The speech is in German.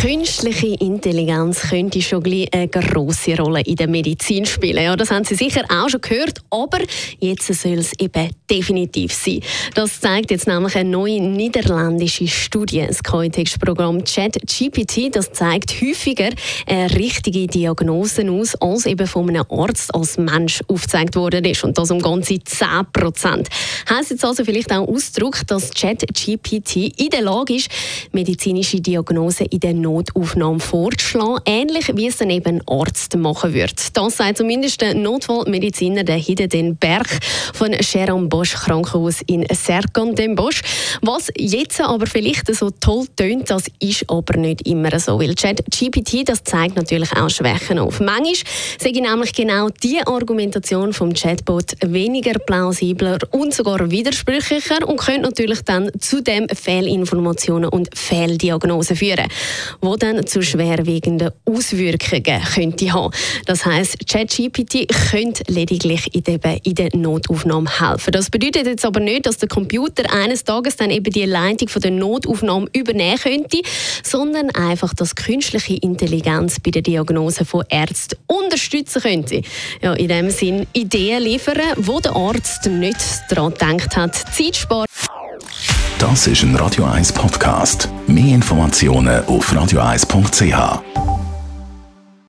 Künstliche Intelligenz könnte schon eine grosse Rolle in der Medizin spielen. Ja, das haben Sie sicher auch schon gehört, aber jetzt soll es eben definitiv sein. Das zeigt jetzt nämlich eine neue niederländische Studie. Das Kontextprogramm ChatGPT das zeigt häufiger richtige Diagnosen aus, als eben von einem Arzt als Mensch aufgezeigt worden ist. Und das um ganze 10 Prozent. Heißt jetzt also vielleicht auch Ausdruck, dass ChatGPT in der Lage ist, medizinische Diagnosen in der Notaufnahme vorzuschlagen, ähnlich wie es dann eben Arzt machen wird. Das sagt zumindest der Notfallmediziner der Hidden Berg von Jérôme Bosch Krankenhaus in Serkan dem Bosch. Was jetzt aber vielleicht so toll tönt, das ist aber nicht immer so, weil ChatGPT das zeigt natürlich auch Schwächen auf. Manchmal sage ich nämlich genau die Argumentation vom Chatbot weniger plausibler und sogar widersprüchlicher und könnte natürlich dann zudem Fehlinformationen und Fehldiagnosen führen wo dann zu schwerwiegenden Auswirkungen könnte haben. Das heißt, ChatGPT könnte lediglich in der, in der Notaufnahme helfen. Das bedeutet jetzt aber nicht, dass der Computer eines Tages dann eben die Leitung von der Notaufnahme übernehmen könnte, sondern einfach, dass künstliche Intelligenz bei der Diagnose von Ärzten unterstützen könnte. Ja, in dem Sinn Ideen liefern, wo der Arzt nicht daran gedacht hat, Zeit sparen. Das ist ein Radio 1 Podcast. Mehr Informationen auf radio1.ch.